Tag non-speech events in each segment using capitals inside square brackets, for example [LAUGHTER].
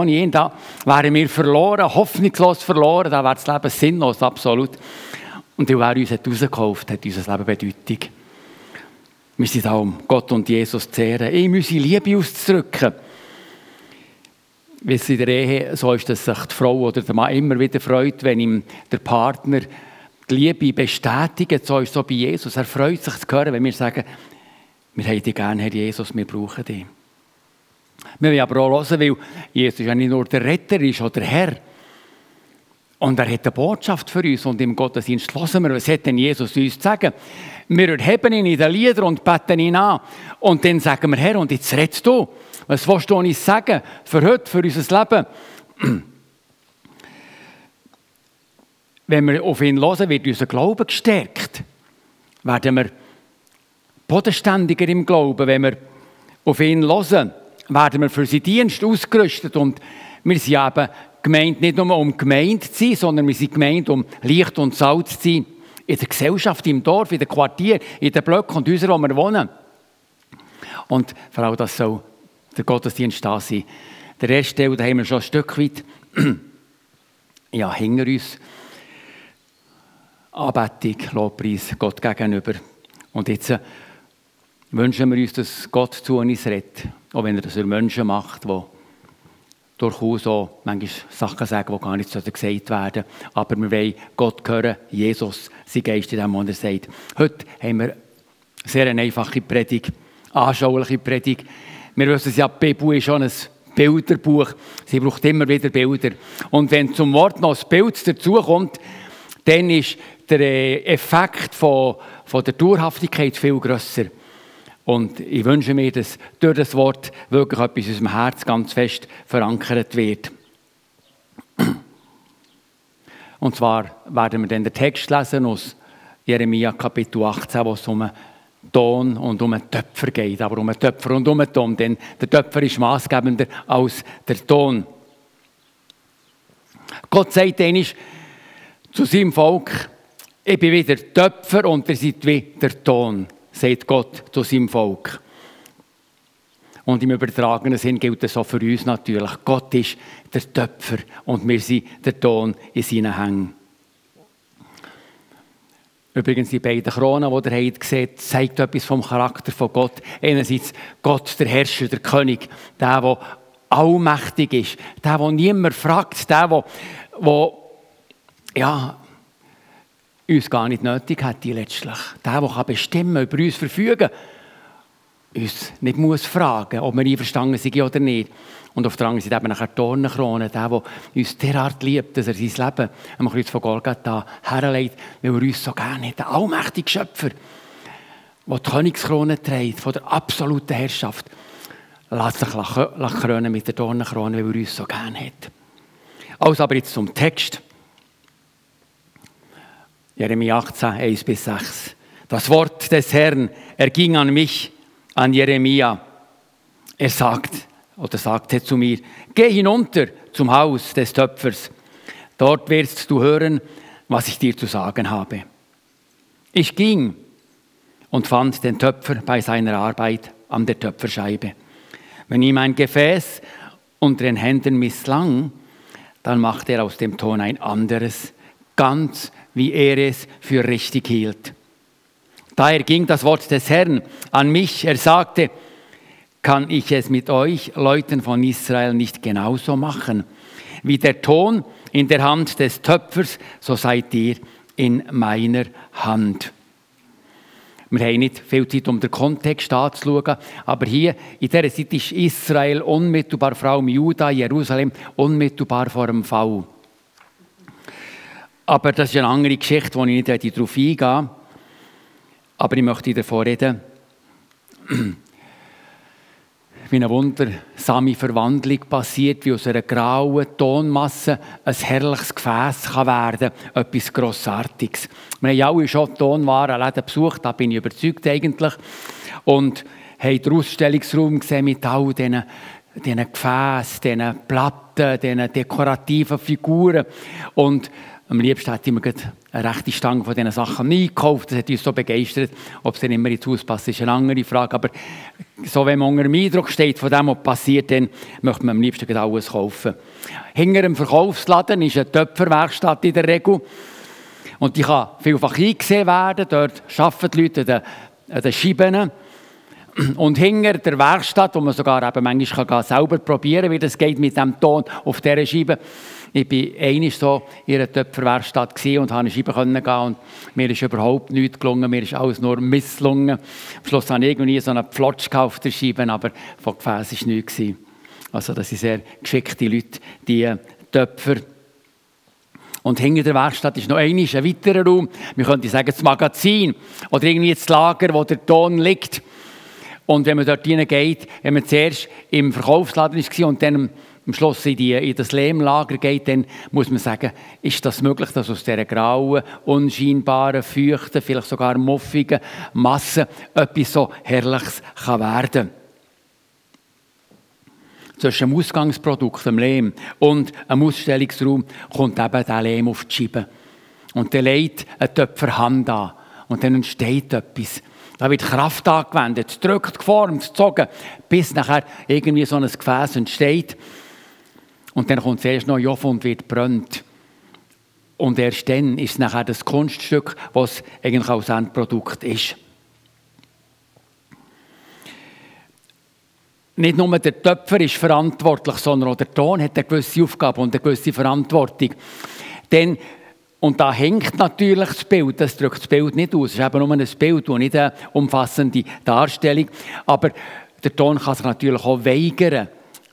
Ohne ihn, da wären wir verloren, hoffnungslos verloren, da wäre das Leben sinnlos, absolut. Und weil er uns hat rausgekauft hat, unser Leben Bedeutung. Wir sind da, um Gott und Jesus zu ehren, ihm unsere Liebe auszudrücken. Wie es in der Ehe so ist, dass sich die Frau oder der Mann immer wieder freut, wenn ihm der Partner die Liebe bestätigt. So ist es so bei Jesus. Er freut sich zu hören, wenn wir sagen, wir haben dich gerne, Herr Jesus, wir brauchen dich. Wir wollen aber auch hören, weil Jesus ja nicht nur der Retter ist oder der Herr. Und er hat eine Botschaft für uns und im Gottesdienst hören wir, was hat denn Jesus uns zu sagen? Wir erheben ihn in den Liedern und beten ihn an. Und dann sagen wir, Herr, und jetzt redest du. Was willst du uns sagen für heute, für unser Leben? [CLEARS THROAT] Wenn wir auf ihn hören, wird unser Glaube gestärkt. Werden wir bodenständiger im Glauben, wenn wir auf ihn hören werden wir für seinen Dienst ausgerüstet. Und wir sind eben gemeint nicht nur um gemeint zu sein, sondern wir sind gemeint um Licht und Salz zu sein. In der Gesellschaft, im Dorf, in den Quartier, in den Blöcken und Häusern, wo wir wohnen. Und vor allem, das soll der Gottesdienst da sein. Der Teil, da haben wir schon ein Stück weit [CLEARS THROAT] ja, hinter uns. Anbetung, Lobpreis Gott gegenüber. Und jetzt wünschen wir uns, dass Gott zu uns redet. Auch wenn er das für Menschen macht, die durchaus auch manchmal Sachen sagen, die gar nicht gesagt werden Aber wir wollen Gott hören, Jesus, sein Geist in dem, was er sagt. Heute haben wir eine sehr einfache Predigt, anschauliche Predigt. Wir wissen ja, die Bibel ist schon ein Bilderbuch. Sie braucht immer wieder Bilder. Und wenn zum Wort noch ein Bild dazukommt, dann ist der äh, Effekt von, von der Dauerhaftigkeit viel grösser. Und ich wünsche mir, dass durch das Wort wirklich etwas in unserem Herz ganz fest verankert wird. Und zwar werden wir dann den Text lesen aus Jeremia Kapitel 18, wo es um Ton und um einen Töpfer geht. Aber um einen Töpfer und um einen Ton, denn der Töpfer ist maßgebender als der Ton. Gott sagt einmal zu seinem Volk, ich bin wie der Töpfer und ihr seid wie der Ton sagt Gott zu seinem Volk. Und im übertragenen Sinn gilt das auch für uns natürlich. Gott ist der Töpfer und wir sind der Ton in seinen Hängen. Übrigens, die beiden Kronen, die ihr habt gesehen zeigt etwas vom Charakter von Gott. Einerseits Gott, der Herrscher, der König, der, der allmächtig ist, der, der niemand fragt, der, der, der ja, uns gar nicht nötig hat, letztlich. Der, der bestimmen über uns verfügen uns nicht muss fragen, ob wir einverstanden sind oder nicht. Und auf der anderen Seite eben nachher die Dornenkrone, der, der uns derart liebt, dass er sein Leben am Kreuz von Golgatha herlegt, weil er uns so gerne hat. Der allmächtige Schöpfer, der die Königskrone trägt, von der absoluten Herrschaft, lässt sich krönen mit der Dornenkrone, weil er uns so gerne hat. Also aber jetzt zum Text. Jeremia 18, 1 bis 6. Das Wort des Herrn erging an mich, an Jeremia. Er sagt, oder sagte zu mir, geh hinunter zum Haus des Töpfers. Dort wirst du hören, was ich dir zu sagen habe. Ich ging und fand den Töpfer bei seiner Arbeit an der Töpferscheibe. Wenn ihm ein Gefäß unter den Händen misslang, dann machte er aus dem Ton ein anderes, ganz wie er es für richtig hielt. Daher ging das Wort des Herrn an mich. Er sagte, kann ich es mit euch, Leuten von Israel, nicht genauso machen? Wie der Ton in der Hand des Töpfers, so seid ihr in meiner Hand. Wir haben nicht viel Zeit, um den Kontext anzuschauen, aber hier in dieser Zeit ist Israel unmittelbar, vor allem Juda, Jerusalem, unmittelbar vor dem Fall. Aber das ist eine andere Geschichte, wo ich nicht darauf eingehe. Aber ich möchte davon reden, wie eine wundersame Verwandlung passiert, wie aus einer grauen Tonmasse ein herrliches Gefäß kann werden kann. Etwas Grossartiges. Wir haben alle schon Tonwarenläden besucht, da bin ich überzeugt eigentlich. Und haben den Ausstellungsraum gesehen mit all diesen, diesen Gefäßen, diesen Platten, diesen dekorativen Figuren. Und am liebsten hätte ich mir eine rechte Stange von diesen Sachen nie gekauft. Das hat uns so begeistert. Ob es dann immer ins Haus passt, ist eine andere Frage. Aber so, wenn man unter dem Eindruck steht von dem, was passiert, dann möchte man am liebsten alles kaufen. Hinter dem Verkaufsladen ist eine Töpferwerkstatt in der Regel. Und die kann vielfach eingesehen werden. Dort arbeiten die Leute an den, Scheiben. Und hinter der Werkstatt, wo man sogar eben manchmal selber probieren kann, wie das geht mit dem Ton auf dieser Scheibe. Ich war einmal so in einer Töpferwerkstatt und konnte eine Scheibe gehen und mir ist überhaupt nichts gelungen, mir ist alles nur misslungen. Am Schluss hatte ich irgendwie so einen Pflotsch auf der Scheibe, aber von Gefäß war nichts. Also das sind sehr geschickte Leute, die Töpfer. Und hinter der Werkstatt ist noch einmal ein weiterer Raum. Wir könnten sagen, das Magazin oder irgendwie das Lager, wo der Ton liegt. Und wenn man dort hineingeht, wenn man zuerst im Verkaufsladen war und dann am Schluss in, die, in das Lehmlager geht, dann muss man sagen, ist das möglich, dass aus dieser grauen, unscheinbaren, feuchten, vielleicht sogar muffigen Masse etwas so Herrliches kann werden Zwischen dem Ausgangsprodukt, dem Lehm, und einem Ausstellungsraum kommt eben der Lehm auf die Scheibe. Und der legt eine Töpfer Hand an. Und dann entsteht etwas. Da wird Kraft angewendet, gedrückt, geformt, gezogen, bis nachher irgendwie so ein Gefäß entsteht. Und dann kommt zuerst noch Joff und wird brennt. Und erst dann ist nachher das Kunststück, was eigentlich auch das Endprodukt ist. Nicht nur der Töpfer ist verantwortlich, sondern auch der Ton hat eine gewisse Aufgabe und eine gewisse Verantwortung. Denn und da hängt natürlich das Bild, das drückt das Bild nicht aus. Es ist eben nur ein Bild und nicht eine umfassende Darstellung. Aber der Ton kann sich natürlich auch weigern,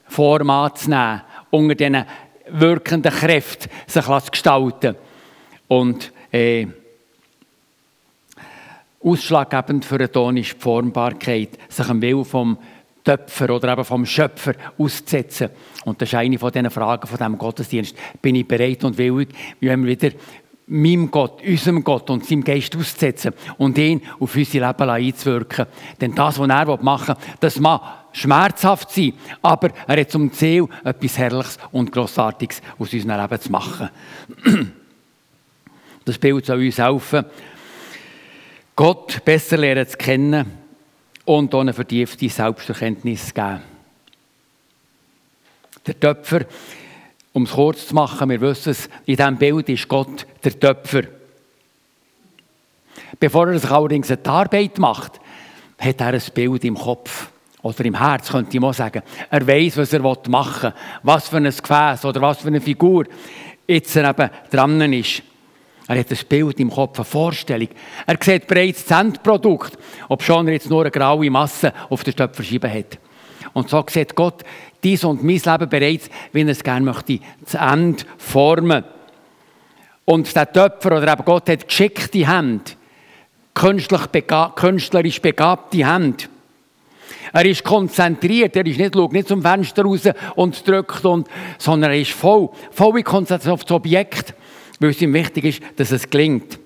Form anzunehmen, unter diesen wirkenden Kräften sich gestalten. Und äh, ausschlaggebend für den Ton ist die Formbarkeit, sich am Willen vom Töpfer oder eben vom Schöpfer auszusetzen. Und das ist eine von diesen Fragen von diesem Gottesdienst. Bin ich bereit und willig, wie wir wieder meinem Gott, unserem Gott und seinem Geist auszusetzen und ihn auf unser Leben einzuwirken. Denn das, was er machen will, das mag schmerzhaft sein, aber er hat zum Ziel, etwas Herrliches und Grossartiges aus unserem Leben zu machen. [CLEARS THROAT] Das Bild soll uns helfen, Gott besser lernen zu kennen und eine vertiefte Selbsterkenntnis geben. Der Töpfer, um es kurz zu machen, wir wissen es, in diesem Bild ist Gott der Töpfer. Bevor er sich allerdings die Arbeit macht, hat er ein Bild im Kopf oder im Herz, könnte ich mal sagen. Er weiß, was er machen will, was für ein Gefäß oder was für eine Figur jetzt eben dran ist. Er hat ein Bild im Kopf, eine Vorstellung. Er sieht bereits das Endprodukt, ob schon er jetzt nur eine graue Masse auf der Stöpferscheibe hat. Und so sieht Gott dies und mein Leben bereits, wie er es gerne möchte, zu Ende formen. Und der Töpfer oder eben Gott hat geschickte Hände, künstlerisch begabte Hände. Er ist konzentriert, er ist nicht, schaut nicht zum Fenster raus und drückt, und, sondern er ist voll, voll konzentriert auf das Objekt weil es ihm wichtig ist, dass es gelingt.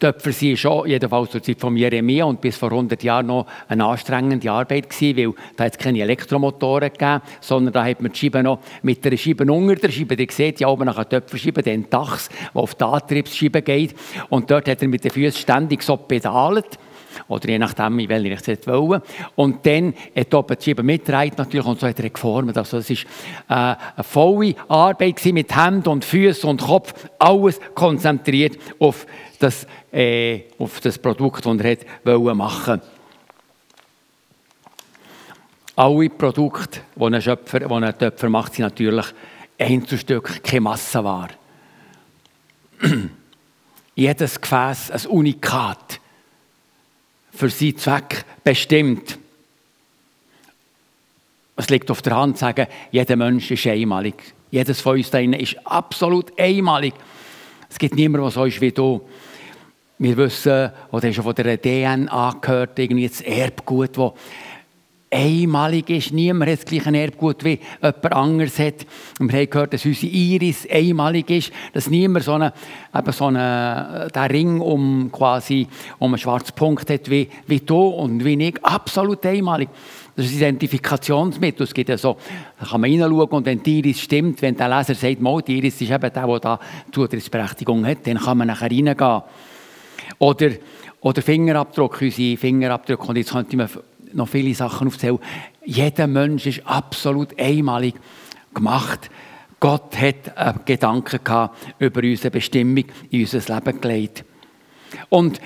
Für sie schon, jedenfalls zur Zeit von Jeremia und bis vor 100 Jahren noch eine anstrengende Arbeit gewesen, weil da hat es keine Elektromotoren gegeben, sondern da hat man die Scheibe noch mit der Scheibe unter der Scheibe, ihr seht ja oben nach einer Töpferscheibe, den Dachs, der auf die Antriebsscheibe geht und dort hat er mit den Füßen ständig so pedalt oder je nachdem, in welche ich es wollen. Und dann hat oben die Scheibe mitgetragen natürlich und so hat er geformt. Also es war äh, eine volle Arbeit mit Händen und Füßen und Kopf, alles konzentriert auf das, äh, auf das Produkt, das er wollte machen Alle Produkte, die ein, Schöpfer, die ein Töpfer macht, sind natürlich Einzelstück, keine Massenware. [CLEARS THROAT] Jedes Gefäß ein Unikat für seinen Zweck bestimmt. Es liegt auf der Hand zu sagen, jeder Mensch ist einmalig. Jedes von uns ist absolut einmalig. Es gibt niemanden, der so ist wie du. Wir wissen, oder schon von der DNA gehört, irgendwie das Erbgut, das einmalig ist. Niemand hat das gleiche Erbgut wie jemand anderes hat. Und wir haben gehört, dass unsere Iris einmalig ist, dass niemand so einen, so einen, den Ring um quasi um einen schwarzen Punkt hat wie, wie du und wie ich. Absolut einmalig. Das ist ein Identifikationsmittel. Es gibt ja da kann man reinschauen und wenn die Iris stimmt, wenn der Leser sagt, die Iris ist eben der, der da Zutrittsberechtigung hat, dann kann man nachher reingehen. Oder, oder Fingerabdruck, unsere Fingerabdrücke. Und jetzt könnte man noch viele Sachen aufzählen. Jeder Mensch ist absolut einmalig gemacht. Gott hat Gedanken gehabt über unsere Bestimmung in unser Leben gelegt. Und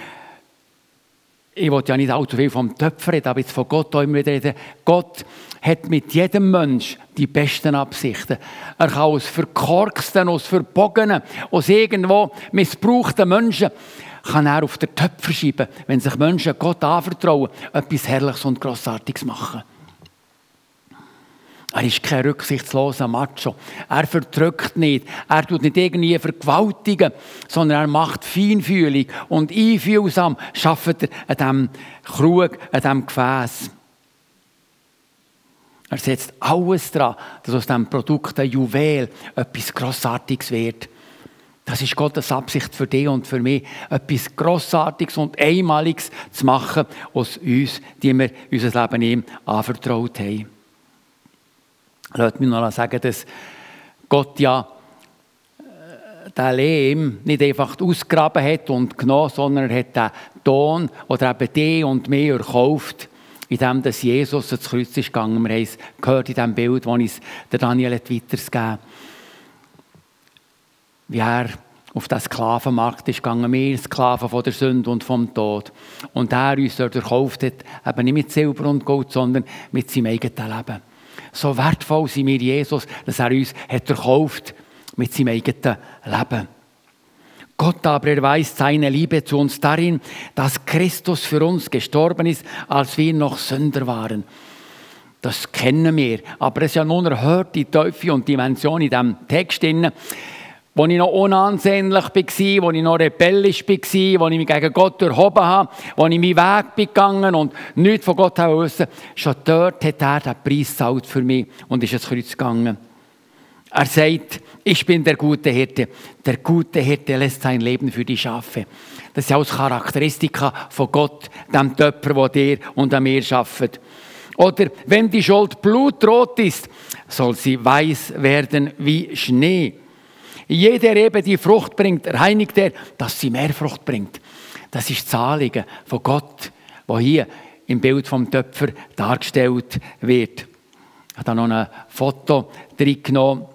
ich wollte ja nicht allzu viel vom Töpfer reden, aber jetzt von Gott auch immer wieder reden. Gott hat mit jedem Mensch die besten Absichten. Er kann aus verkorksten, aus verbogenen, aus irgendwo missbrauchten Menschen kann er auf den Töpfer schieben, wenn sich Menschen Gott anvertrauen, etwas Herrliches und Grossartiges machen. Er ist kein rücksichtsloser Macho. Er verdrückt nicht. Er tut nicht irgendwie vergewaltigen, sondern er macht feinfühlig und einfühlsam schafft er an diesem Krug, an diesem Gefäß. Er setzt alles daran, dass aus diesem Produkt ein Juwel etwas Grossartiges wird. Das ist Gottes Absicht für dich und für mich, etwas Grossartiges und Einmaliges zu machen aus uns, die wir unser Leben ihm anvertraut haben. Lass mich noch sagen, dass Gott ja äh, den Lehm nicht einfach ausgegraben hat und genommen, sondern er hat den Ton oder eben die und mich erkauft, indem Jesus ins Kreuz ist gegangen. Wir haben es gehört in dem Bild, das uns Daniel weitergegeben hat wie er auf den Sklavenmarkt ist gegangen, wir Sklaven von der Sünde und vom Tod. Und er uns dort erkauft hat, eben nicht mit Silber und Gold, sondern mit seinem eigenen Leben. So wertvoll sind wir Jesus, dass er uns hat erkauft mit seinem eigenen Leben. Gott aber erweist seine Liebe zu uns darin, dass Christus für uns gestorben ist, als wir noch Sünder waren. Das kennen wir, aber es ist ja nun erhört die Teufel und Dimension in diesem Text. Drin. Wo ich noch unansehnlich war, wo ich noch rebellisch war, wo ich mich gegen Gott erhoben habe, wo ich meinen Weg bin gegangen und nichts von Gott wusste, schon dort hat er den Preis gezahlt für mich und ist ins Kreuz gegangen. Er sagt, ich bin der gute Hirte. Der gute Hirte lässt sein Leben für die Schafe. Das ist auch Charakteristika von Gott, dem Töpfer, der dir und an mir schafft. Oder wenn die Schuld blutrot ist, soll sie weiß werden wie Schnee. Jede Rebe, die Frucht bringt, reinigt er, dass sie mehr Frucht bringt. Das ist das Anliegen von Gott, wo hier im Bild vom Töpfer dargestellt wird. Ich habe da noch ein Foto drin genommen.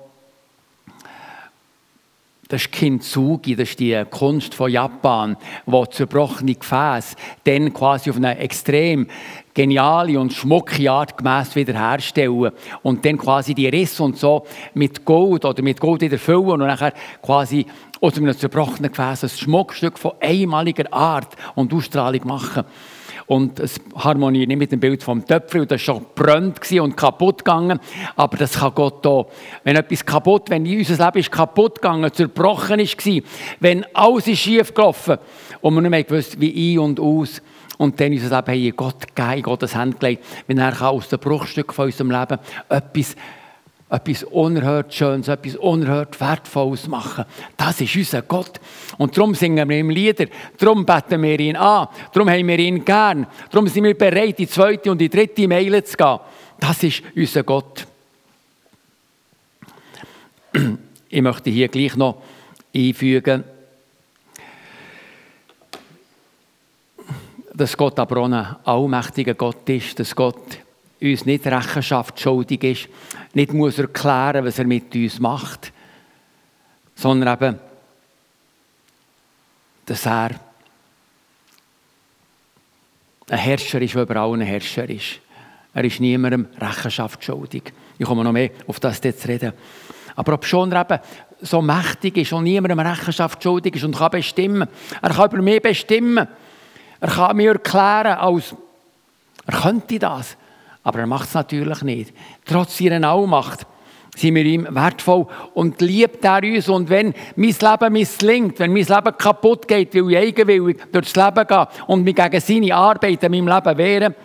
Das ist Kintsugi, das ist die Kunst von Japan, wo zerbrochene Gefäße dann quasi auf eine extrem geniale und schmucke Art gemäss wiederherstellen und dann quasi die Risse und so mit Gold oder mit Gold wieder füllen und nachher quasi aus einem zerbrochenen Gefäß ein Schmuckstück von einmaliger Art und Ausstrahlung machen. Und es harmoniert nicht mit dem Bild vom Töpfer, das war schon brennt und kaputt gegangen. Aber das kann Gott auch. Wenn etwas kaputt, wenn unser Leben ist kaputt gegangen, zerbrochen ist, wenn alles ist schief gelaufen und man nicht mehr gewusst, wie ein und aus, und dann unser Leben in Gott gegeben, Gottes Hand gelegt, wenn er aus dem Bruchstück von unserem Leben etwas etwas unerhört Schönes, etwas unerhört Wertvolles machen. Das ist unser Gott. Und darum singen wir ihm Lieder, darum beten wir ihn an, darum haben wir ihn gern, darum sind wir bereit, die zweite und die dritte Meile zu gehen. Das ist unser Gott. Ich möchte hier gleich noch einfügen, dass Gott aber auch ein allmächtiger Gott ist, dass Gott uns nicht Rechenschaft schuldig ist, nicht muss erklären, was er mit uns macht, sondern eben, dass er ein Herrscher ist, der über allen Herrscher ist. Er ist niemandem Rechenschaft schuldig. Ich komme noch mehr auf das zu reden. Aber ob schon er eben so mächtig ist und niemandem Rechenschaft schuldig ist und kann bestimmen, er kann über mich bestimmen, er kann mir erklären, als er könnte das, aber er macht es natürlich nicht. Trotz seiner Allmacht sind wir ihm wertvoll und liebt er uns. Und wenn mein Leben misslingt, wenn mein Leben kaputt geht, weil ich eigenwillig durchs Leben gehe und mich gegen seine Arbeit in meinem Leben wehre,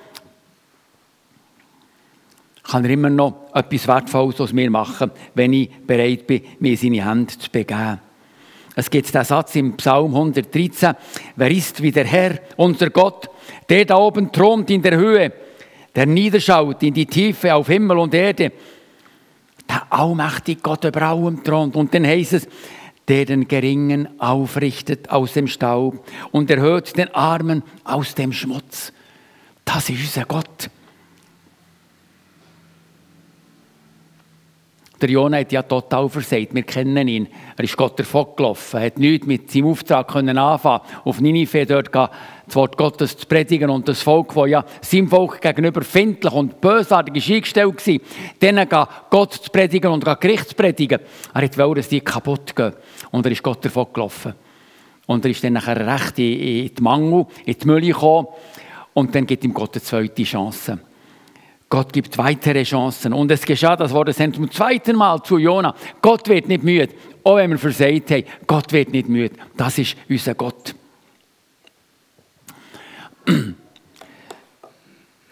kann er immer noch etwas Wertvolles aus mir machen, wenn ich bereit bin, mir seine Hände zu begeben. Es gibt den Satz im Psalm 113, wer ist wie der Herr, unser Gott, der da oben thront in der Höhe, der niederschaut in die Tiefe auf Himmel und Erde, der allmächtige Gott über allem thront. Und dann heißt es, der den Geringen aufrichtet aus dem Staub und erhöht den Armen aus dem Schmutz. Das ist unser Gott. Der Jona hat ja total versagt. Wir kennen ihn. Er ist Gott davon gelaufen, hat nichts mit seinem Auftrag können anfangen auf Ninive dort das Wort Gottes zu predigen und das Volk, das ja seinem Volk gegenüber findlich und bösartig ist eingestellt war, denen Gott zu predigen und Gericht zu predigen. Er wollte, dass die kaputt gehen. Und er ist Gott davon gelaufen. Und er ist dann nachher recht in, die Mangel, in die Mülle gekommen. Und dann gibt ihm Gott eine zweite Chance. Gott gibt weitere Chancen. Und es geschah, das wurde zum zweiten Mal zu Jona. Gott wird nicht müde. Auch wenn wir versagt haben, Gott wird nicht müde. Das ist unser Gott.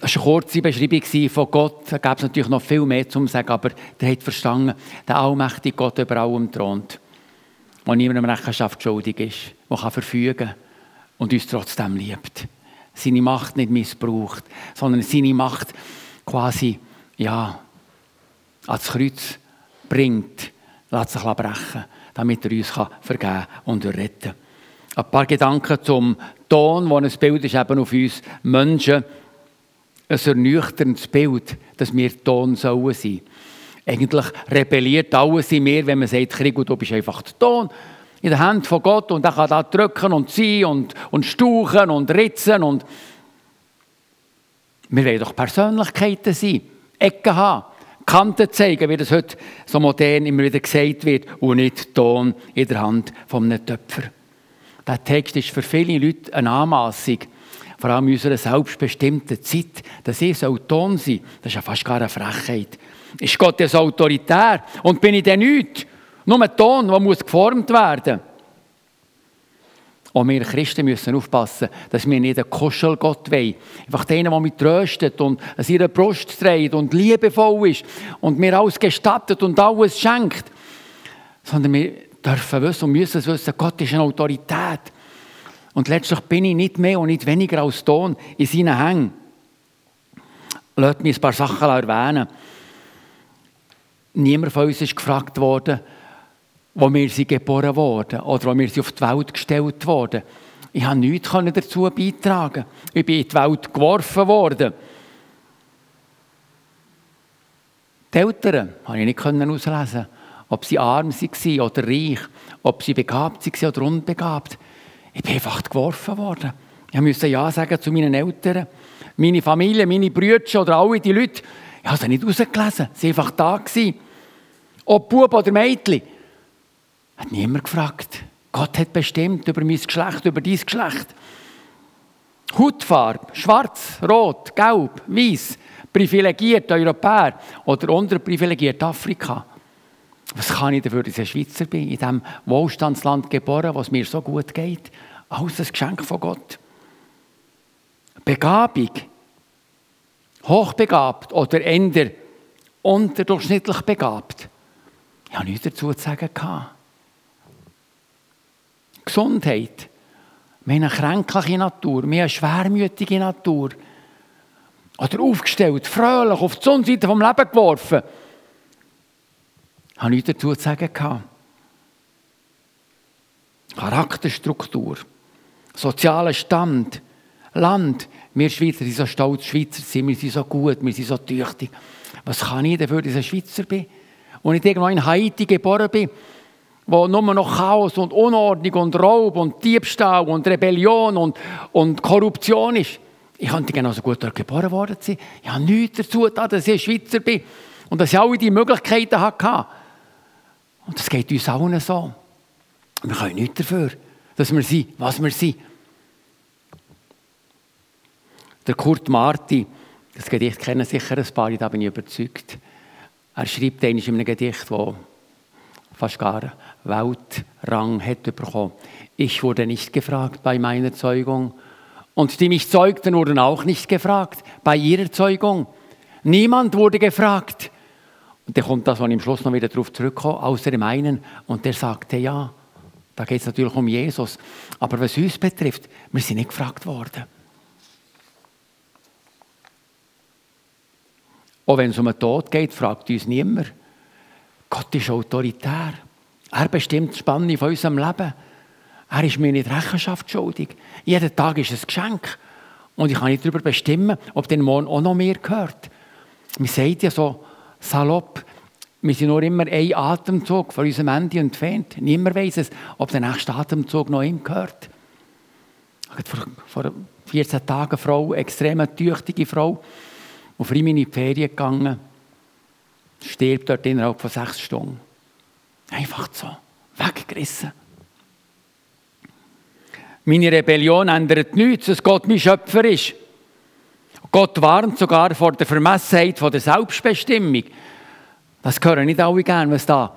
Das war eine kurze Beschreibung von Gott. Da gab es natürlich noch viel mehr zu sagen, aber der hat verstanden, der allmächtige Gott über allem thront, der niemandem Rechenschaft schuldig ist, der kann verfügen und uns trotzdem liebt. Seine Macht nicht missbraucht, sondern seine Macht quasi ja, ans Kreuz bringt, lässt sich brechen, damit er uns vergeben und retten kann. Ein paar Gedanken zum Ton, wo ein Bild ist eben auf uns Menschen. Ein ernüchterndes Bild, dass wir Ton sollen sein. Eigentlich rebelliert alles in mir, wenn man sagt, Krieg, du bist einfach der Ton in der Hand von Gott und er kann da drücken und ziehen und, und stauchen und ritzen und wir wollen doch Persönlichkeiten sein, Ecken haben, Kanten zeigen, wie das heute so modern immer wieder gesagt wird, und nicht Ton in der Hand von einem Töpfer. Der Text ist für viele Leute eine Anmassung, vor allem in unserer selbstbestimmten Zeit, dass ich Ton sein das ist ja fast gar eine Frechheit. Ist Gott jetzt autoritär und bin ich denn nichts? Nur ein Ton, der muss geformt werden. Und wir Christen müssen aufpassen, dass wir nicht einen Kuschelgott wollen. Einfach den, der mich tröstet und an ihrer Brust trägt und liebevoll ist und mir alles gestattet und alles schenkt. Sondern wir dürfen wissen und müssen wissen, Gott ist eine Autorität. Und letztlich bin ich nicht mehr und nicht weniger als Ton in seinen Hängen. Lasst mich ein paar Sachen erwähnen. Niemand von uns ist gefragt worden, wo wir sie geboren wurden oder wo wir sie auf die Welt gestellt wurden. Ich habe nichts dazu beitragen. Ich bin in die Welt geworfen worden. Die Eltern konnte ich nicht auslesen, ob sie arm waren oder reich, ob sie begabt waren oder unbegabt. Ich bin einfach geworfen worden. Ich musste Ja sagen zu meinen Eltern. Meine Familie, meine Brüder oder alle die Leute, ich habe sie nicht rausgelesen. Sie waren einfach da. Ob Bub oder Mädchen. Hat niemand gefragt. Gott hat bestimmt über mein Geschlecht, über dein Geschlecht. Hautfarbe, schwarz, rot, gelb, weiß, privilegiert Europäer oder unterprivilegiert Afrika. Was kann ich dafür, dass ich ein Schweizer bin, in diesem Wohlstandsland geboren, was mir so gut geht? Alles ein Geschenk von Gott. Begabung, hochbegabt oder eher unterdurchschnittlich begabt. Ich habe nichts dazu zu sagen. Gesundheit. Wir haben eine kränkliche Natur, wir haben eine schwermütige Natur. Oder aufgestellt, fröhlich, auf die Sonnenseite vom Leben geworfen. Habe nichts dazu zu sagen. Charakterstruktur, sozialer Stand, Land. Wir Schweizer sind so stolz, Schweizer sind, wir sind so gut, wir sind so tüchtig. Was kann ich dafür, dass ich ein Schweizer bin? Und ich irgendwo in Haiti geboren bin, wo nur noch Chaos und Unordnung und Raub und Diebstahl und Rebellion und, und Korruption ist. Ich könnte genauso gut dort geboren worden sein. Ich habe nichts dazu getan, dass ich ein Schweizer bin und dass ich alle die Möglichkeiten hatte. Und das geht uns allen so. Wir können nichts dafür, dass wir sind, was wir sind. Der Kurt Marti, das Gedicht kennen sicher ein paar, da bin ich überzeugt. Er schreibt in einem Gedicht, das fast gar Weltrang hätte bekommen. Ich wurde nicht gefragt bei meiner Zeugung und die mich zeugten wurden auch nicht gefragt bei ihrer Zeugung. Niemand wurde gefragt. Dann kommt das, was ich am Schluss noch wieder darauf zurückkomme, außer dem einen. Und der sagte ja. Da geht es natürlich um Jesus. Aber was uns betrifft, wir sind nicht gefragt worden. Auch wenn es um den Tod geht, fragt uns niemand. Gott ist autoritär. Er bestimmt die Spannung von unserem Leben. Er ist mir nicht Rechenschaft schuldig. Jeden Tag ist ein Geschenk. Und ich kann nicht darüber bestimmen, ob der Morgen auch noch mehr gehört. Man sagt ja so salopp, wir sind nur immer ein Atemzug von unserem Ende entfernt. Niemand weiß es, ob der nächste Atemzug noch ihm gehört. Vor, vor 14 Tagen eine Frau, eine extrem tüchtige Frau, auf Rimini in die Ferien gegangen, stirbt dort innerhalb von sechs Stunden. Einfach so, weggerissen. Meine Rebellion ändert nichts, dass Gott mein Schöpfer ist. Gott warnt sogar vor der Vermessenheit von der Selbstbestimmung. Das hören nicht alle gern, was da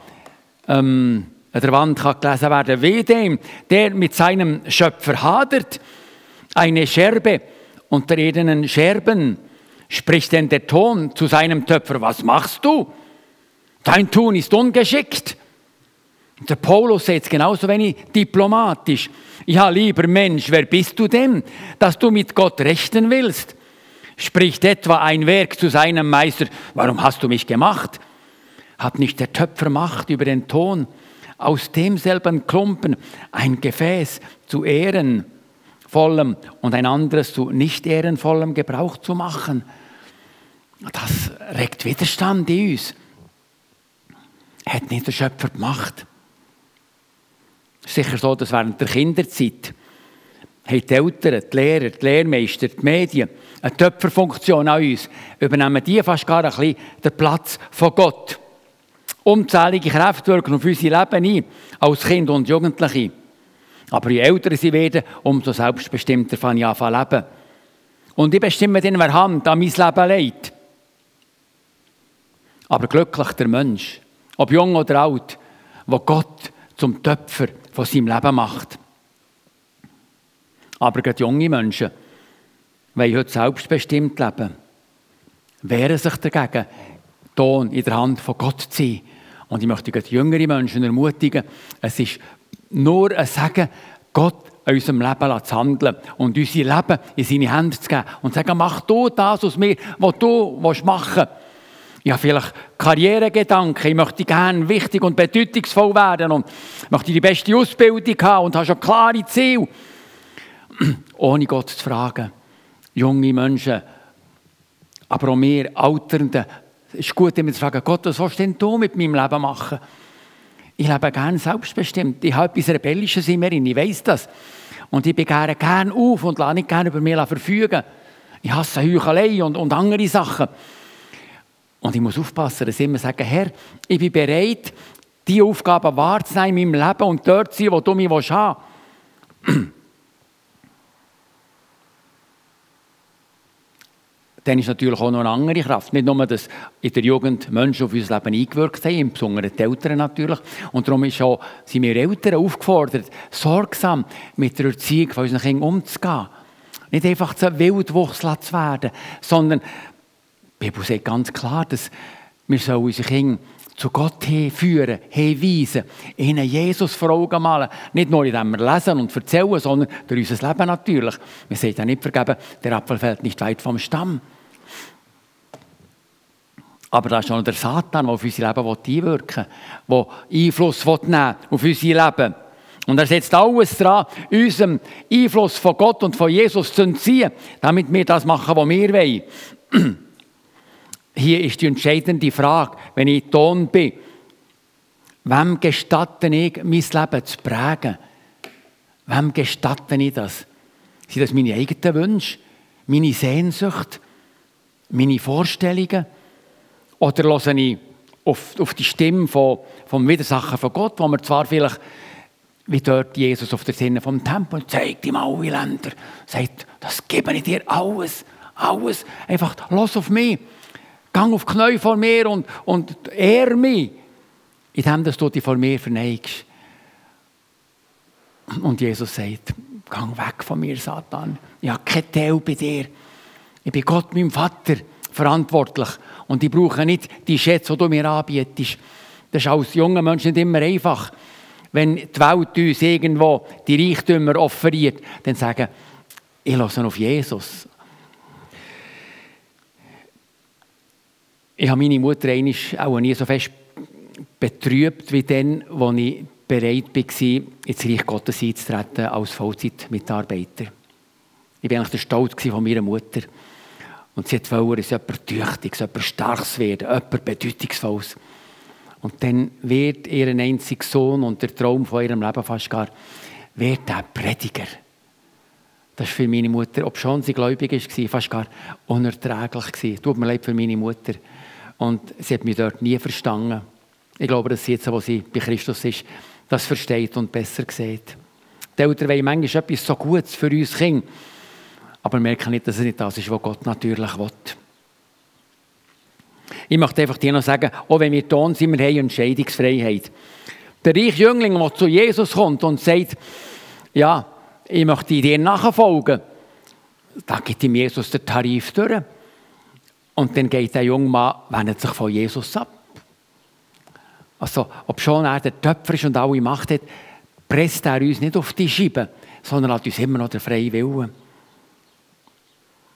ähm, an der Wand kann gelesen werden Wie dem, der mit seinem Schöpfer hadert, eine Scherbe unter edenen Scherben, spricht denn der Ton zu seinem Töpfer, was machst du? Dein Tun ist ungeschickt. Der Paulus sagt es genauso wenig diplomatisch. Ja, lieber Mensch, wer bist du denn, dass du mit Gott rechten willst? Spricht etwa ein Werk zu seinem Meister, warum hast du mich gemacht? Hat nicht der Töpfer Macht über den Ton, aus demselben Klumpen ein Gefäß zu ehrenvollem und ein anderes zu nicht ehrenvollem Gebrauch zu machen? Das regt Widerstand in uns. Hat nicht der Schöpfer gemacht? Sicher so, dass während der Kinderzeit haben die Eltern, die Lehrer, die Lehrmeister, die Medien eine Töpferfunktion an uns, übernehmen die fast gar ein bisschen den Platz von Gott. Unzählige Kräfte wirken auf unser Leben ein, als Kind und Jugendliche. Aber je älter sie werden, umso selbstbestimmter fange ich an zu leben. Und ich bestimme dann, wer Hand an mein Leben legt. Aber glücklich der Mensch, ob jung oder alt, wo Gott zum Töpfer von seinem Leben macht. Aber gerade junge Menschen wollen heute selbstbestimmt leben, wehren sich dagegen, Ton in der Hand von Gott zu sein. Und ich möchte gerade jüngere Menschen ermutigen, es ist nur ein Sagen, Gott in unserem Leben zu handeln und unser Leben in seine Hände zu geben und zu sagen, mach du das aus mir, was du machen willst. Habe vielleicht Karrieregedanken, ich möchte gerne wichtig und bedeutungsvoll werden und möchte die beste Ausbildung haben und habe schon klare Ziele. Ohne Gott zu fragen. Junge Menschen, aber auch wir Alternden, es ist gut, wenn wir fragen, Gott, was willst denn du mit meinem Leben machen? Ich lebe gerne selbstbestimmt. Ich habe etwas Rebellisches in mir, ich weiß das. Und ich begehre gerne auf und lasse nicht gerne über mich verfügen. Ich hasse Heuchelei und, und andere Sachen. Und ich muss aufpassen, dass ich immer sage, Herr, ich bin bereit, die Aufgaben wahrzunehmen in meinem Leben und dort zu sein, wo du mich haben willst. Dann ist natürlich auch noch eine andere Kraft. Nicht nur, dass in der Jugend Menschen auf unser Leben eingewirkt haben, insbesondere die Eltern natürlich. Und darum ist auch, sind wir Eltern aufgefordert, sorgsam mit der Erziehung von unseren Kindern umzugehen. Nicht einfach zu Wildwuchs zu werden, sondern die Bibel sagt ganz klar, dass wir unsere Kinder zu Gott hinführen, hinweisen, ihnen Jesus vor Augen malen. Nicht nur, indem wir lesen und erzählen, sondern durch unser Leben natürlich. Wir sollten ja nicht vergeben, der Apfel fällt nicht weit vom Stamm. Aber da ist schon der Satan, der auf unser Leben einwirken will, der Einfluss nehmen auf unser Leben. Und er setzt alles daran, unserem Einfluss von Gott und von Jesus zu entziehen, damit wir das machen, was wir wollen. [CLEARS THROAT] Hier ist die entscheidende Frage, wenn ich Ton bin. Wem gestatte ich, mein Leben zu prägen? Wem gestatte ich das? Sind das meine eigenen Wünsche, meine Sehnsucht, meine Vorstellungen? Oder höre ich auf, auf die Stimme von, vom Widersacher von Gott, wo man zwar vielleicht, wie dort Jesus auf der Sinne vom Tempel, zeigt ihm alle Länder, sagt, das gebe ich dir alles, alles, einfach, los auf mich. Gang auf die Knie vor mir und, und ehr mich, indem du dich vor mir verneigst. Und Jesus sagt, gang weg von mir, Satan. Ich habe keinen Teil bei dir. Ich bin Gott, mein Vater, verantwortlich. Und ich brauche nicht die Schätze, die du mir anbietest. Das ist als junger Mensch nicht immer einfach. Wenn die Welt uns irgendwo die Reichtümer offeriert, dann sagen, ich lasse auf Jesus. Ich habe meine Mutter auch nie so fest betrübt wie dann, als ich bereit war, ins Reich Gottes einzutreten als Vollzeitmitarbeiter. Ich war eigentlich stolz von meiner Mutter. Und sie wollte, dass jemand Tüchtiges, jemand Starkes werden, jemand Bedeutungsvolles. Und dann wird ihr einziger Sohn und der Traum von ihrem Leben fast gar, wird der Prediger. Das war für meine Mutter, ob schon sie gläubig war, fast gar unerträglich. Tut mir leid für meine Mutter. Und sie hat mich dort nie verstanden. Ich glaube, dass sie jetzt, wo sie bei Christus ist, das versteht und besser sieht. Die Eltern wollen manchmal etwas so Gutes für uns Kinder, aber merken nicht, dass es nicht das ist, was Gott natürlich will. Ich möchte einfach dir noch sagen, auch wenn wir tun sind, wir haben Entscheidungsfreiheit. Der reiche Jüngling, der zu Jesus kommt und sagt, ja, ich möchte dir nachfolgen, da gibt ihm Jesus den Tarif durch. Und dann geht der junge Mann, wendet sich von Jesus ab. Also, ob schon er der Töpfer ist und alle Macht hat, presst er uns nicht auf die Scheibe, sondern hat uns immer noch den freien Willen.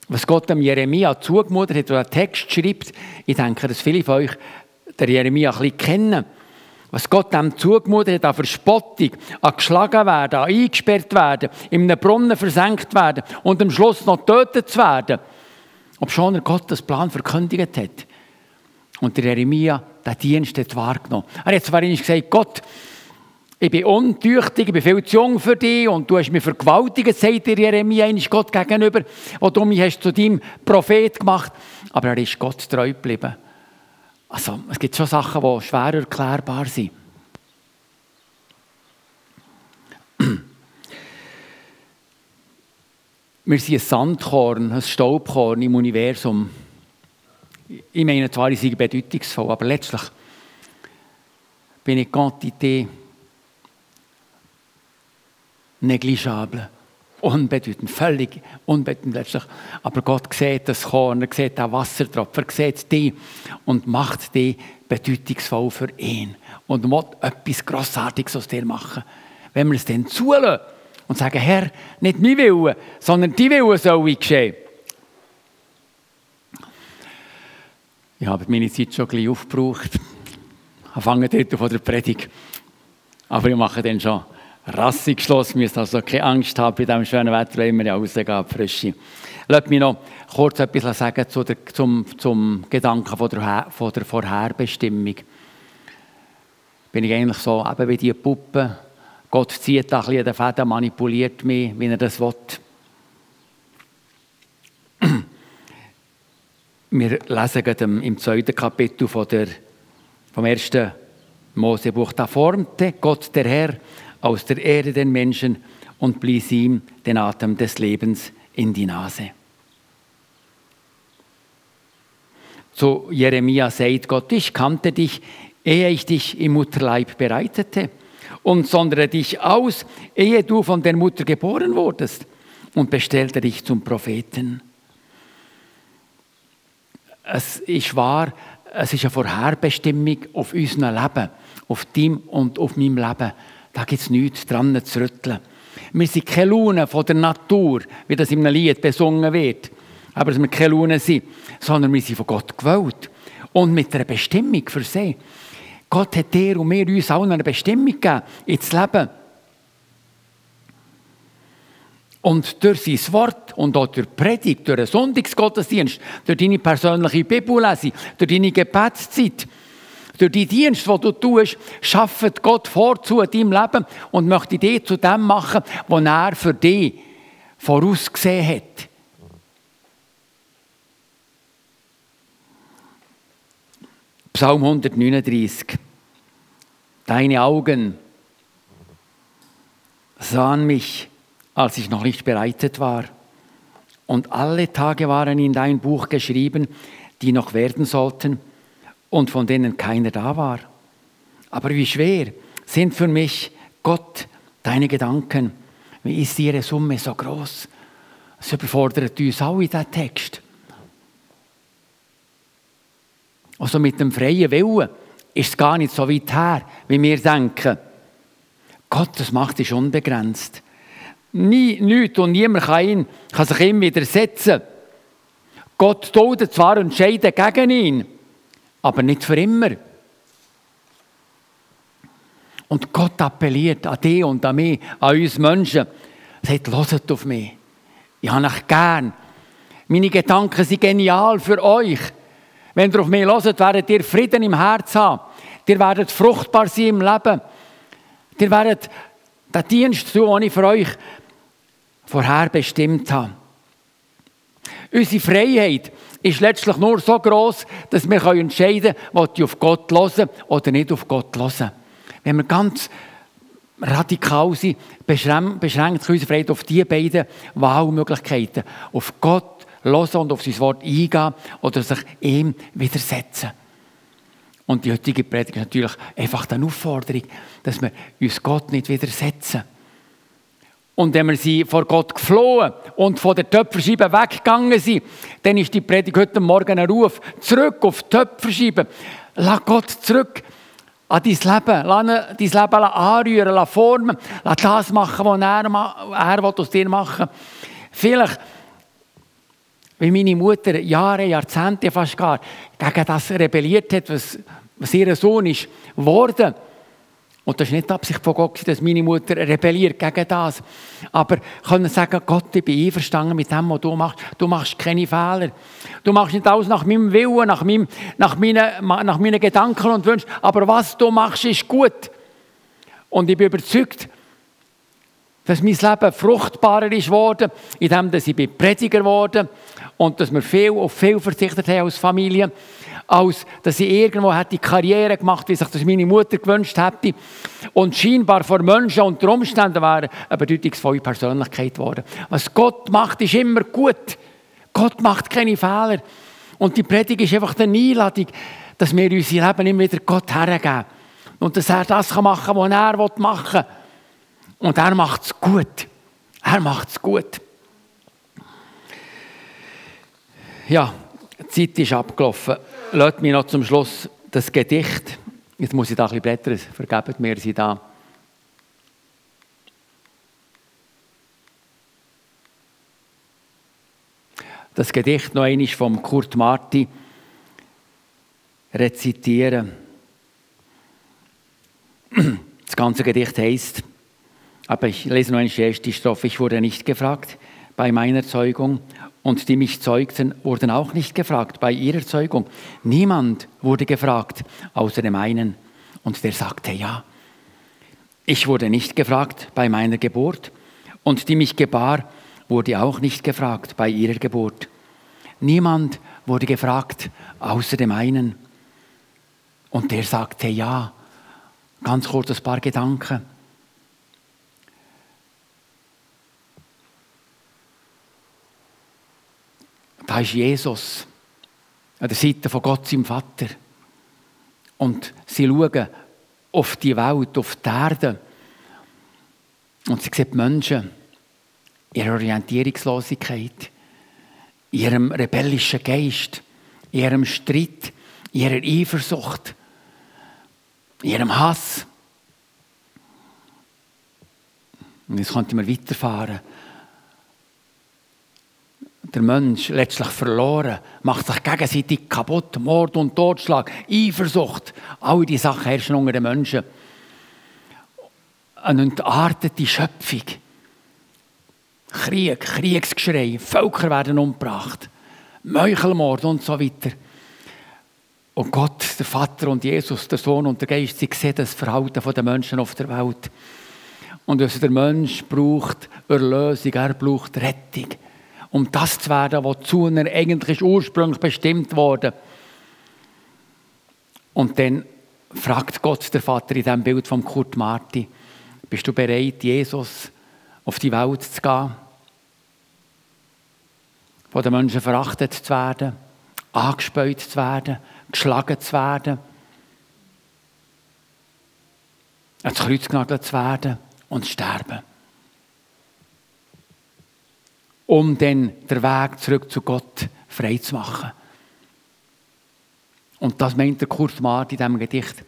Was Gott dem Jeremia zugemutet hat, der Text schreibt, ich denke, dass viele von euch den Jeremia ein bisschen kennen. Was Gott dem zugemutet hat, an Verspottung, an geschlagen werden, an eingesperrt werden, in einem Brunnen versenkt werden und am Schluss noch getötet zu werden. Ob schon er Gottes Plan verkündigt hat. Und der Jeremia den Dienst hat wahrgenommen. Er hat zwar gesagt, Gott, ich bin untüchtig, ich bin viel zu jung für dich und du hast mich vergewaltigt, sagt der Jeremia ist Gott gegenüber, wo du mich hast zu deinem Prophet gemacht Aber er ist Gott treu geblieben. Also, es gibt schon Sachen, die schwer erklärbar sind. Wir sind ein Sandkorn, ein Staubkorn im Universum. Ich meine zwar, ich sei bedeutungsvoll, aber letztlich bin ich Quantität negligible, unbedeutend, völlig unbedeutend letztlich. Aber Gott sieht das Korn, er sieht den Wassertropfen, er sieht die und macht die bedeutungsvoll für ihn und will etwas Grossartiges aus dir machen. Wenn wir es dann zulassen und sagen, Herr, nicht mein Wille, sondern die Wille soll geschehen. Ich habe meine Zeit schon ein bisschen aufgebraucht. Ich fange dort von der Predigt. Aber ich mache dann schon rassig Schluss. Wir müssen also keine Angst haben bei diesem schönen Wetter, wenn wir ja rausgehen, frische. Lass mich noch kurz etwas sagen zu der, zum, zum Gedanken von der, von der Vorherbestimmung. Bin ich eigentlich so, eben wie die Puppe. Gott zieht da ein bisschen den Fäden, manipuliert mich, wie er das will. [CLEARS THROAT] Wir lesen im zweiten Kapitel von der, vom ersten Mosebuch. Da formte Gott der Herr aus der Erde den Menschen und blies ihm den Atem des Lebens in die Nase. Zu Jeremia sagt Gott, ich kannte dich, ehe ich dich im Mutterleib bereitete und sondere dich aus, ehe du von der Mutter geboren wurdest und bestellte dich zum Propheten es ist wahr, es ist eine Vorherbestimmung auf unser Leben, auf dein und auf meinem Leben. Da gibt es nichts dran zu rütteln. Wir sind keine Laune von der Natur, wie das in einem Lied besungen wird. Aber dass wir keine Laune sind, sondern wir sind von Gott gewollt. Und mit einer Bestimmung sie. Gott hat dir und mir uns allen eine Bestimmung gegeben, ins Leben. Und durch sein Wort und auch durch Predigt, durch den Sonntagsgottesdienst, durch deine persönliche Bibellese, durch deine Gebetszeit, durch die Dienst, die du tust, schafft Gott vorzu in deinem Leben und möchte dich zu dem machen, was er für dich vorausgesehen hat. Psalm 139. Deine Augen sahen mich als ich noch nicht bereitet war. Und alle Tage waren in dein Buch geschrieben, die noch werden sollten und von denen keiner da war. Aber wie schwer sind für mich, Gott, deine Gedanken. Wie ist ihre Summe so groß? Es überfordert uns auch in diesem Text. Also mit dem freien Willen ist es gar nicht so weit her, wie wir denken. Gottes Macht ist unbegrenzt. Nie, nichts und niemand kann, ihn, kann sich ihm widersetzen. Gott tut zwar entscheiden gegen ihn, aber nicht für immer. Und Gott appelliert an dich und an mich, an uns Menschen. Er sagt, hört auf mich. Ich habe euch gern. Meine Gedanken sind genial für euch. Wenn ihr auf mich hört, werdet ihr Frieden im Herz haben. Ihr werdet fruchtbar sein im Leben. Ihr werdet den Dienst tun, den ich für euch vorher bestimmt habe. Unsere Freiheit ist letztlich nur so groß, dass wir entscheiden können, ob ich auf Gott hören oder nicht auf Gott hören. Wenn wir ganz radikal sind, beschränkt sich unsere Freiheit auf diese beiden Wahlmöglichkeiten. Auf Gott hören und auf sein Wort eingehen oder sich ihm widersetzen. Und die heutige Predigt ist natürlich einfach eine Aufforderung, dass wir uns Gott nicht widersetzen. Und wenn wir sie vor Gott geflohen und von der Töpferscheibe weggegangen sind, dann ist die Predigt heute Morgen ein Ruf, zurück auf die Töpferscheibe. Lass Gott zurück an dein Leben. Lass dein Leben anrühren, lass formen, lass das machen, was er, er aus dir machen will. Vielleicht, wie meine Mutter Jahre, Jahrzehnte fast gar gegen das rebelliert hat, was, was ihr Sohn ist geworden. Und das ist nicht die Absicht von Gott, dass meine Mutter rebelliert gegen das. Aber können sagen, Gott, ich bin einverstanden mit dem, was du machst. Du machst keine Fehler. Du machst nicht alles nach meinem Willen, nach, meinem, nach, meinen, nach meinen Gedanken und Wünschen. Aber was du machst, ist gut. Und ich bin überzeugt, dass mein Leben fruchtbarer ist worden, indem ich Prediger geworden und dass wir viel auf viel verzichtet haben als Familie als dass ich irgendwo hätte Karriere gemacht, wie sich das meine Mutter gewünscht hätte. Und scheinbar vor Menschen unter Umständen wäre eine bedeutungsvolle Persönlichkeit geworden. Was Gott macht, ist immer gut. Gott macht keine Fehler. Und die Predigt ist einfach eine Einladung, dass wir unser Leben immer wieder Gott hergeben. Und dass er das machen kann, was er machen will. Und er macht es gut. Er macht es gut. Ja, die Zeit ist abgelaufen. Lasst mich noch zum Schluss das Gedicht. Jetzt muss ich da ein bisschen blättern, vergebt mir sie da. Das Gedicht noch einmal vom Kurt Marti rezitieren. Das ganze Gedicht heißt, aber ich lese einmal die erste Strophe. Ich wurde nicht gefragt bei meiner Zeugung, und die mich zeugten, wurden auch nicht gefragt bei ihrer Zeugung. Niemand wurde gefragt, außer dem einen. Und der sagte ja. Ich wurde nicht gefragt bei meiner Geburt. Und die mich gebar, wurde auch nicht gefragt bei ihrer Geburt. Niemand wurde gefragt, außer dem einen. Und der sagte ja. Ganz kurz ein paar Gedanken. Ist Jesus an der Seite von Gott, seinem Vater. Und sie schauen auf die Welt, auf die Erde. Und sie sehen die Menschen, ihre Orientierungslosigkeit, ihrem rebellischen Geist, ihrem Streit, ihrer Eifersucht, ihrem Hass. Und jetzt könnte man weiterfahren der Mensch letztlich verloren, macht sich gegenseitig kaputt, Mord und Totschlag, Eifersucht, all diese Sachen herrschen unter den Menschen. Eine entartete Schöpfung. Krieg, Kriegsgeschrei, Völker werden umgebracht, Meuchelmord und so weiter. Und Gott, der Vater und Jesus, der Sohn und der Geist, sie sehen das Verhalten der Menschen auf der Welt. Und was der Mensch braucht Erlösung, er braucht Rettung um das zu werden, wozu er eigentlich ursprünglich bestimmt wurde. Und dann fragt Gott der Vater in diesem Bild von Kurt Marti, bist du bereit, Jesus auf die Welt zu gehen? Von den Menschen verachtet zu werden, angespäut zu werden, geschlagen zu werden, ans Kreuz genagelt zu werden und zu sterben um dann den Weg zurück zu Gott frei zu machen. Und das meint der Kurt Mart in diesem Gedicht.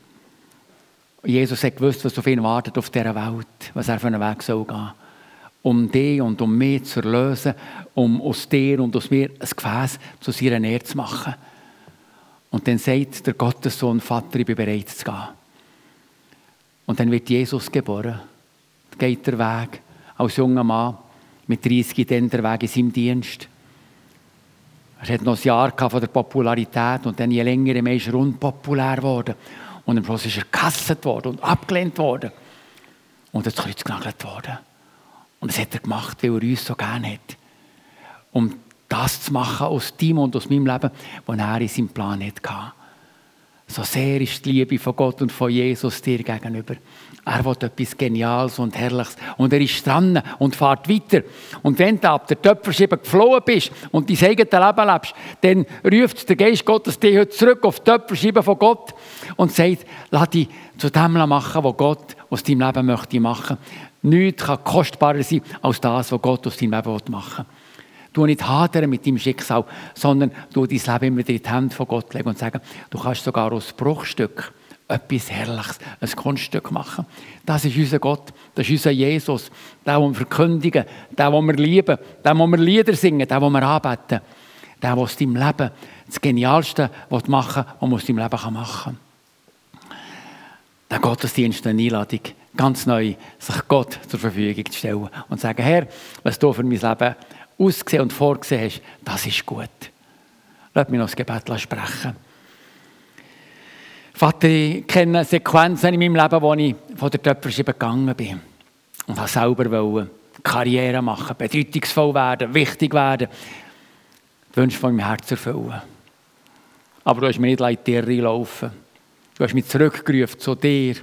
Jesus hat gewusst, was auf ihn wartet auf dieser Welt, was er für einen Weg soll gehen. Um dich und um mich zu erlösen, um aus dir und aus mir ein Gefäß zu seiner Nähe zu machen. Und dann sagt der Gottessohn, Vater, ich bin bereit zu gehen. Und dann wird Jesus geboren. Geht der Weg als junger Mann mit 30 dann der Weg in seinem Dienst. Er hat noch ein Jahr von der Popularität und dann je länger, je mehr ist er unpopulär geworden. Und am Schluss ist er gehasst worden und abgelehnt worden. Und ins Kreuz genagelt worden. Und das hat er gemacht, weil er uns so gerne hat. Um das zu machen aus deinem und aus meinem Leben, was er in seinem Plan hatte. So sehr ist die Liebe von Gott und von Jesus dir gegenüber. Er will etwas Geniales und Herrliches. Und er ist dran und fährt weiter. Und wenn du ab der Töpferschiebe geflohen bist und dein eigenes Leben lebst, dann ruft der Geist Gottes dich heute zurück auf die Töpferschiebe von Gott und sagt, lass dich zu dem machen, was Gott aus deinem Leben möchte machen. Nichts kann kostbarer sein als das, was Gott aus deinem Leben machen will. Du nicht hadern mit deinem Schicksal, sondern du dein Leben immer in die Hände von Gott legen und sagen, du kannst sogar aus Bruchstück etwas Herrliches, ein Kunststück machen. Das ist unser Gott, das ist unser Jesus, der, den wir verkündigen, der, den wir lieben, der, den wir Lieder singen, der, den wir anbeten, der, der aus deinem Leben das Genialste machen will, was man aus deinem Leben machen kann. Der Gottesdienst, eine Einladung, ganz neu, sich Gott zur Verfügung zu stellen und zu sagen, Herr, was du für mein Leben ausgesehen und vorgesehen hast, das ist gut. Lass mich noch das Gebet sprechen. Vater, ich kenne Sequenzen in meinem Leben, wo ich von der Töpferschiebe gegangen bin und habe selber wollen, Karriere machen, bedeutungsvoll werden, wichtig werden, die Wünsche von meinem Herz erfüllen. Aber du hast mich nicht in die Irre laufen. Du hast mich zurückgerufen zu dir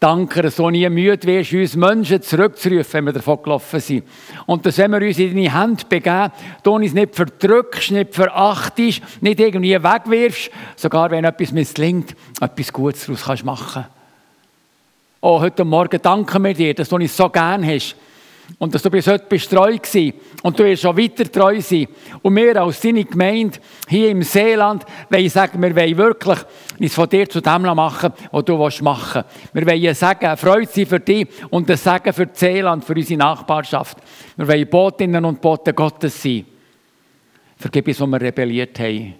Danke, dass du nie müde wirst, uns Menschen zurückzurufen, wenn wir davon gelaufen sind. Und dass, wenn wir uns in deine Hände begeben, du uns nicht verdrückst, nicht verachtest, nicht irgendwie wegwirfst, sogar wenn etwas misslingt, etwas Gutes daraus kannst machen. Oh, heute Morgen danken wir dir, dass du uns so gern hast und dass du bis heute bist treu gewesen und du wirst schon weiter treu sein. Und wir als deine Gemeinde hier im Seeland wollen sagen, wir wollen wirklich uns von dir zu dem machen, was du machen willst. Wir wollen sagen, eine Freude sein für dich und ein Segen für das Seeland, für unsere Nachbarschaft. Wir wollen Botinnen und Boten Gottes sein. Vergib uns, wo wir rebelliert haben.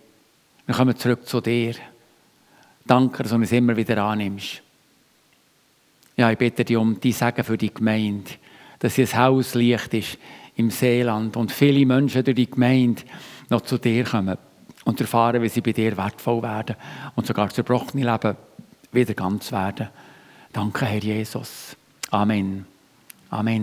Wir kommen zurück zu dir. Danke, dass du uns immer wieder annimmst. Ja, ich bitte dich um die Segen für die Gemeinde dass ihr Haus Licht ist im Seeland und viele Menschen durch die Gemeinde noch zu dir kommen und erfahren, wie sie bei dir wertvoll werden und sogar zerbrochene Leben wieder ganz werden. Danke, Herr Jesus. Amen. Amen.